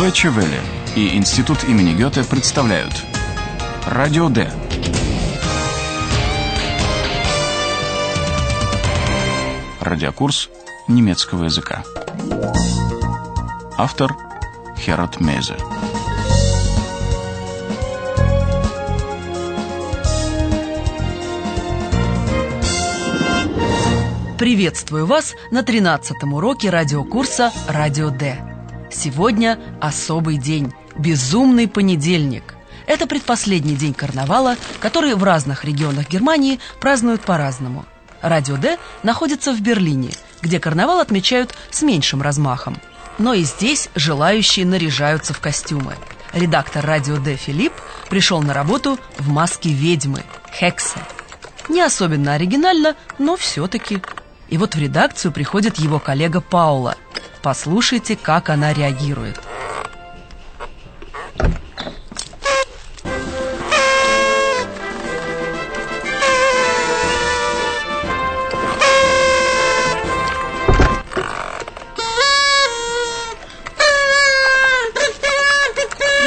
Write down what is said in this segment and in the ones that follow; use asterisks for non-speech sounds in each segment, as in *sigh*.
Deutsche Welle и Институт имени Гёте представляют Радио Д. Радиокурс немецкого языка. Автор Херат Мейзе. Приветствую вас на 13-м уроке радиокурса «Радио Д». Сегодня особый день – безумный понедельник. Это предпоследний день карнавала, который в разных регионах Германии празднуют по-разному. «Радио Д» находится в Берлине, где карнавал отмечают с меньшим размахом. Но и здесь желающие наряжаются в костюмы. Редактор «Радио Д» Филипп пришел на работу в маске ведьмы – Хексе. Не особенно оригинально, но все-таки – и вот в редакцию приходит его коллега Паула. Послушайте, как она реагирует.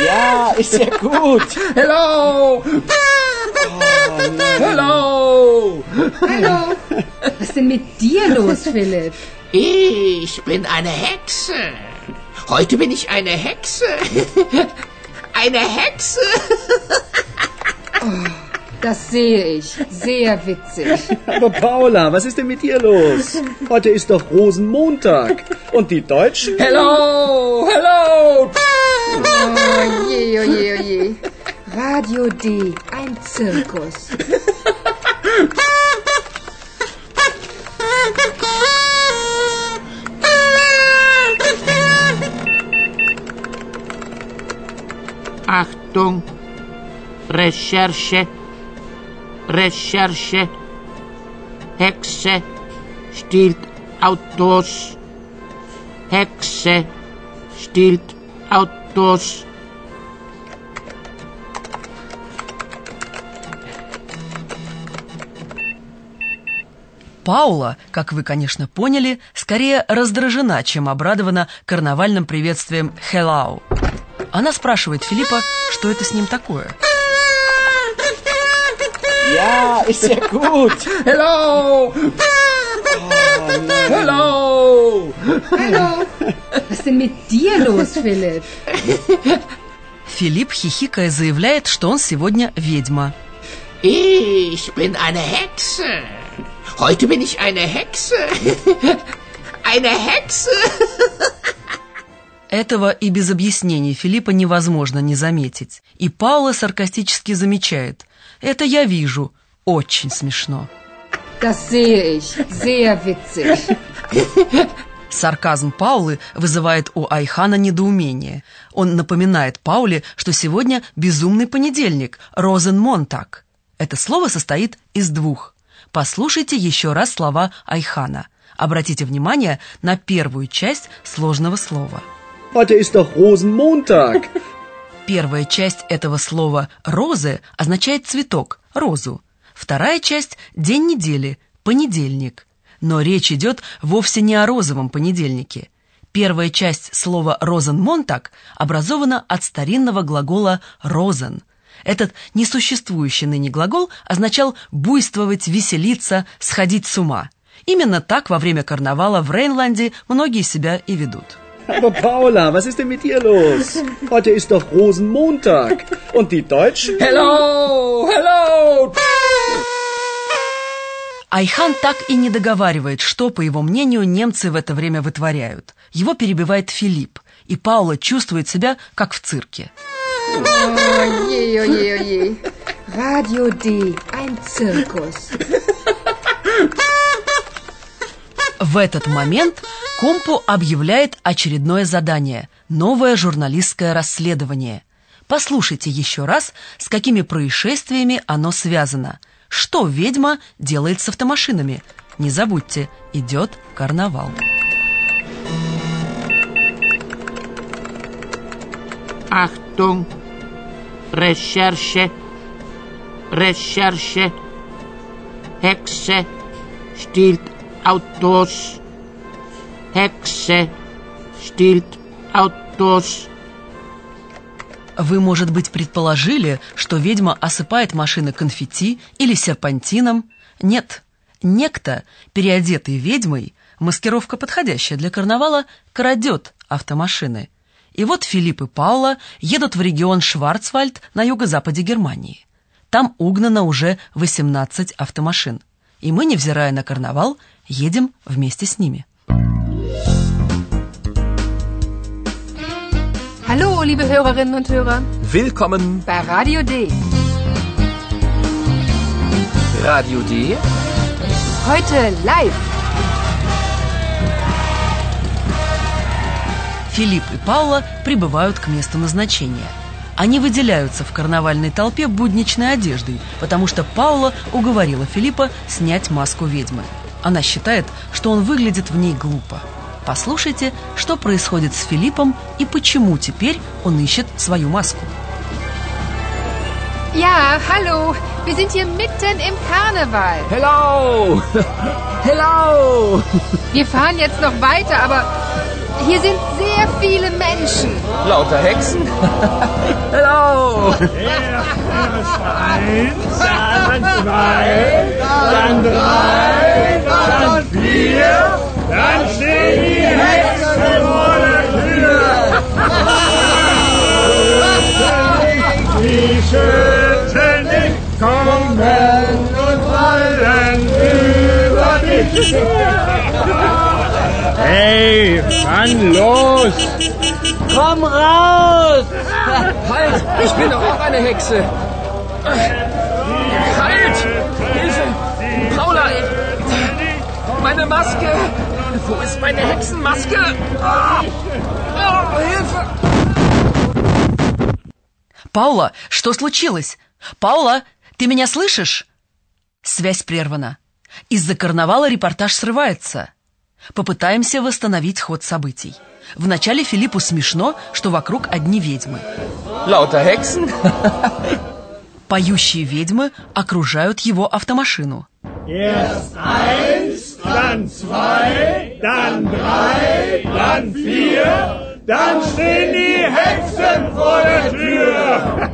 Ja, ist ja gut. Hello! Hello! Hallo. Was ist denn mit dir los, Philipp? Ich bin eine Hexe. Heute bin ich eine Hexe. *laughs* Eine Hexe. *laughs* Das sehe ich. Sehr witzig. Aber Paula, was ist denn mit dir los? Heute ist doch Rosenmontag. Und die Deutschen? Hello! Hello! Oh je, oh je, oh je. Radio D, ein Zirkus. Achtung! Recherche! Recherche! Hexe stiehlt Autos! Hexe stiehlt Autos! Паула, как вы, конечно, поняли, скорее раздражена, чем обрадована карнавальным приветствием «Hello». Она спрашивает Филиппа, что это с ним такое. Ja gut. Hello! Hello! Hallo. Was ist denn mit dir los, Philipp? Филипп, хихикая, заявляет, что он сегодня ведьма. Ich bin eine Hexe. Heute bin ich eine Hexe. Eine Hexe. Этого и без объяснений Филиппа невозможно не заметить. И Паула саркастически замечает. «Это я вижу. Очень смешно». Das sehe ich. Sehr witzig. Сарказм Паулы вызывает у Айхана недоумение. Он напоминает Пауле, что сегодня безумный понедельник, Розенмонтак. Это слово состоит из двух. Послушайте еще раз слова Айхана. Обратите внимание на первую часть сложного слова. Heute ist doch Rosenmontag. *laughs* Первая часть этого слова «розы» означает цветок, розу. Вторая часть – день недели, понедельник. Но речь идет вовсе не о розовом понедельнике. Первая часть слова «розенмонтак» образована от старинного глагола «розен». Этот несуществующий ныне глагол означал буйствовать, веселиться, сходить с ума. Именно так во время карнавала в Рейнланде многие себя и ведут. Aber Paula, was ist denn mit dir los? Heute ist doch Rosenmontag. Und die Deutschen? Hello! Hello! Айхан так и не договаривает, что, по его мнению, немцы в это время вытворяют. Его перебивает Филипп, и Паула чувствует себя как в цирке. Je. Radio D, ein Zirkus. В этот момент Компу объявляет очередное задание – новое журналистское расследование. Послушайте еще раз, с какими происшествиями оно связано. Что ведьма делает с автомашинами? Не забудьте, идет карнавал. Achtung! Recherche! Recherche! Hexe stiehlt Autos! Hexe stiehlt Autos! Вы, может быть, предположили, что ведьма осыпает машины конфетти или серпантином? Нет. Некто, переодетый ведьмой, маскировка подходящая для карнавала, крадет автомашины. И вот Филипп и Паула едут в регион Шварцвальд на юго-западе Германии. Там угнано уже 18 автомашин. И мы, невзирая на карнавал, едем вместе с ними. Hallo, liebe Hörerinnen und Hörer, Willkommen bei Radio D. Radio D. Heute live. Филипп и Паула прибывают к месту назначения. Они выделяются в карнавальной толпе будничной одеждой, потому что Паула уговорила Филиппа снять маску ведьмы. Она считает, что он выглядит в ней глупо. Послушайте, что происходит с Филиппом и почему теперь он ищет свою маску. Ja, hallo, wir sind hier mitten im Karneval. Hello! Hello! Wir fahren jetzt noch weiter, aber hier sind sehr viele Menschen. Lauter Hexen? Hello! Eins, dann zwei, dann drei, dann vier, dann stehen die Hexen vor der Tür. Die schütten dich, kommen und fallen über dich. Hey, Mann, los! Komm raus! Halt! Ich bin doch auch eine Hexe! Halt! Hilfe! Paula! Meine Maske! Wo ist meine Hexenmaske? Ah! Oh, Hilfe! Паула, что случилось? Паула, ты меня слышишь? Связь прервана. Из-за карнавала репортаж срывается. Попытаемся восстановить ход событий. Вначале Филиппу смешно, что вокруг одни ведьмы. Lauter Hexen? Поющие ведьмы окружают его автомашину. Eins, dann zwei, dann drei, dann vier, dann stehen die Hexen vor der Tür.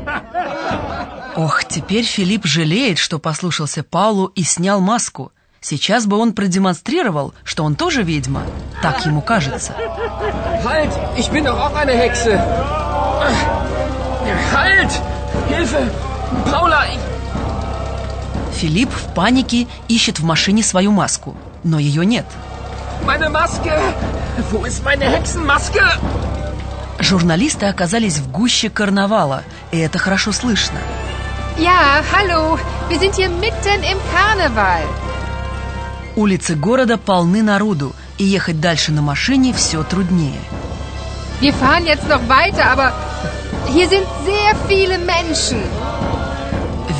Ох, теперь Филипп жалеет, что послушался Паулу и снял маску. Сейчас бы он продемонстрировал, что он тоже ведьма. Так ему кажется. Halt! Ich bin doch auch eine Hexe! Halt! Hilfe! Paula! Ich, Филипп в панике ищет в машине свою маску, но ее нет. meine Maske! Wo ist meine Hexenmaske? Журналисты оказались в гуще карнавала, и это хорошо слышно. Ja, hallo, wir sind hier mitten im Karneval. Улицы города полны народу, и ехать дальше на машине все труднее. Wir fahren jetzt noch weiter, aber hier sind sehr viele Menschen.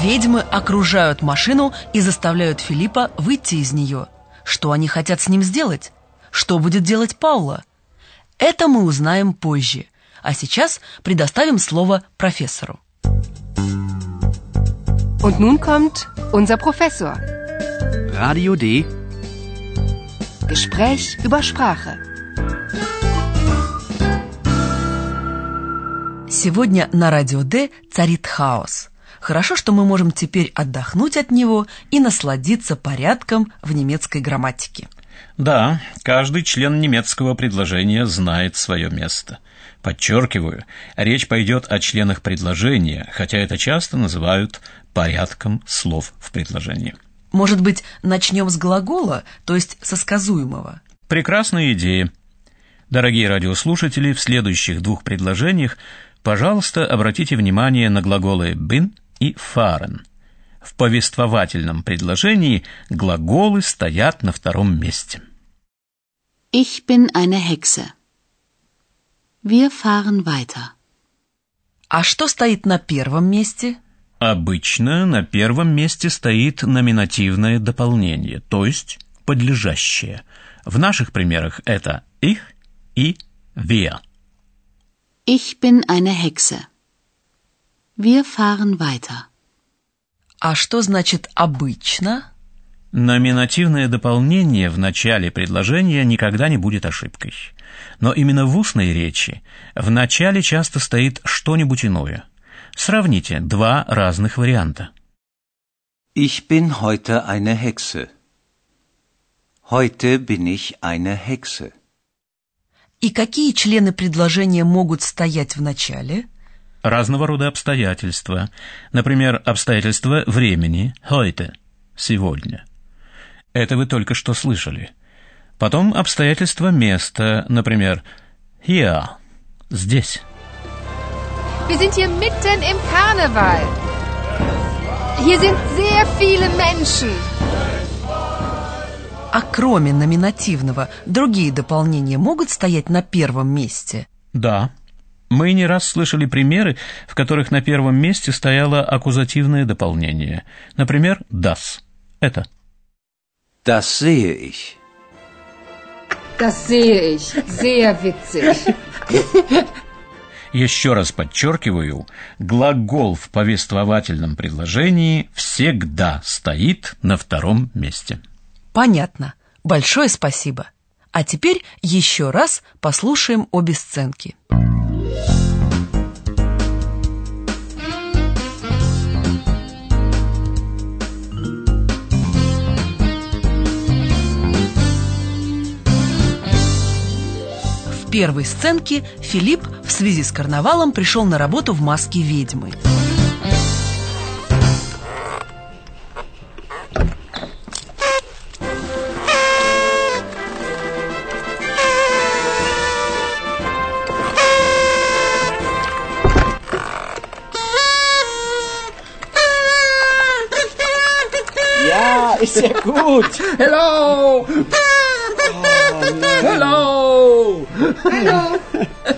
Ведьмы окружают машину и заставляют Филиппа выйти из нее. Что они хотят с ним сделать? Что будет делать Паула? Это мы узнаем позже. А сейчас предоставим слово профессору. Und nun kommt unser Professor. Radio D. Gespräch über Sprache. Сегодня на радио Д царит хаос. Хорошо, что мы можем теперь отдохнуть от него и насладиться порядком в немецкой грамматике. Да, каждый член немецкого предложения знает свое место. Подчеркиваю, речь пойдет о членах предложения, хотя это часто называют порядком слов в предложении. Может быть, начнем с глагола, то есть со сказуемого. Прекрасная идея. Дорогие радиослушатели, в следующих двух предложениях, пожалуйста, обратите внимание на глаголы «bin» и «fahren». В повествовательном предложении глаголы стоят на втором месте. Ich bin eine Hexe. Wir fahren weiter. А что стоит на первом месте? Обычно на первом месте стоит номинативное дополнение, то есть подлежащее. В наших примерах это «ich» и «wir». Ich bin eine Hexe. Wir fahren weiter. А что значит «обычно»? Номинативное дополнение в начале предложения никогда не будет ошибкой. Но именно в устной речи в начале часто стоит что-нибудь иное. Сравните два разных варианта. Ich bin heute eine Hexe. Heute bin ich eine Hexe. И какие члены предложения могут стоять в начале? Разного рода обстоятельства. Например, обстоятельства времени, heute, сегодня. Это вы только что слышали. Потом обстоятельства места, например, here, здесь. Wir sind hier mitten im Karneval. Hier sind sehr viele Menschen. А кроме номинативного, другие дополнения могут стоять на первом месте? Да. Мы не раз слышали примеры, в которых на первом месте стояло аккузативное дополнение. Например, das. Это. Das sehe ich. Das sehe ich. Sehr witzig. Еще раз подчеркиваю, глагол в повествовательном предложении всегда стоит на втором месте. Понятно. Большое спасибо. А теперь еще раз послушаем обе сценки. Первой сценке Филипп в связи с карнавалом пришел на работу в маске ведьмы. Sehr gut. Hello! Hello! Hallo.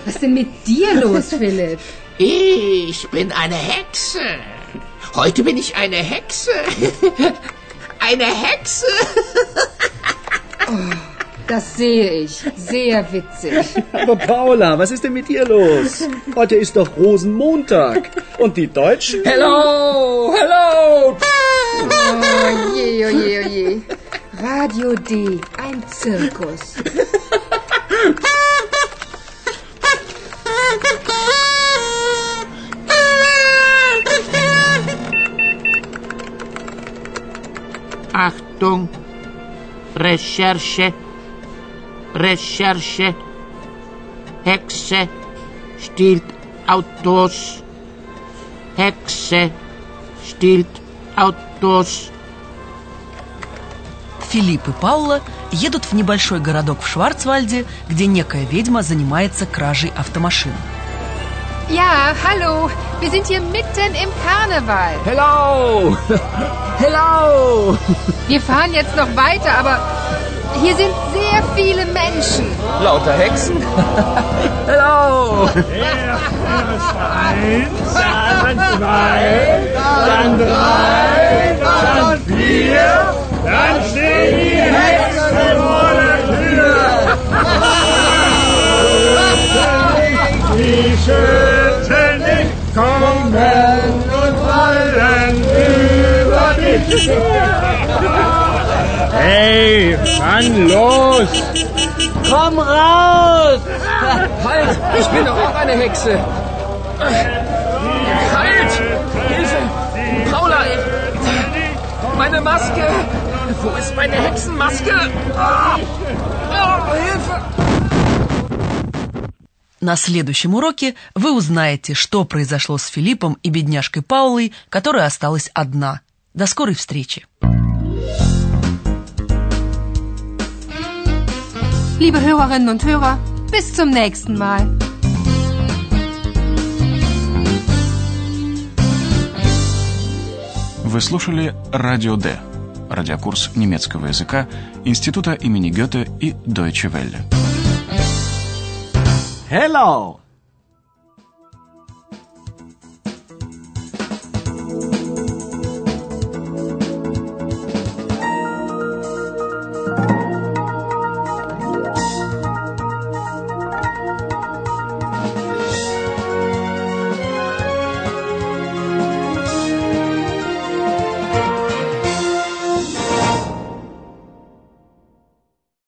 Was ist denn mit dir los, Philipp? Ich bin eine Hexe. Heute bin ich eine Hexe. Eine Hexe. Das sehe ich. Sehr witzig. Aber Paula, was ist denn mit dir los? Heute ist doch Rosenmontag. Und die Deutschen? Hello! Hello! Oh je, oh je, oh je. Radio D, ein Zirkus. *laughs* Achtung. Recherche. Recherche. Hexe stiehlt Autos. Hexe stiehlt Autos. Филипп и Паула едут в небольшой городок в Шварцвальде, где некая ведьма занимается кражей автомашин. Ja, hallo. Wir sind hier mitten im Karneval. Hello! *laughs* Hello! Wir fahren jetzt noch weiter, aber hier sind sehr viele Menschen. Lauter Hexen? *laughs* Hello! Erst eins, dann zwei, dann drei, dann vier, dann stehen die Hexen vor der Tür. Die Schützen Hey, wann los? Komm raus! Halt! Ich bin doch auch eine Hexe! Halt! Hilfe! Paula! Meine Maske! Wo ist meine Hexenmaske? Ah! Oh, Hilfe! На следующем уроке вы узнаете, что произошло с Филиппом и бедняжкой Паулой, которая осталась одна. До скорой встречи! Liebe Hörerinnen und Hörer, bis zum nächsten Mal. Вы слушали «Радио Д» – радиокурс немецкого языка Института имени Гёте и Deutsche Welle. Hello!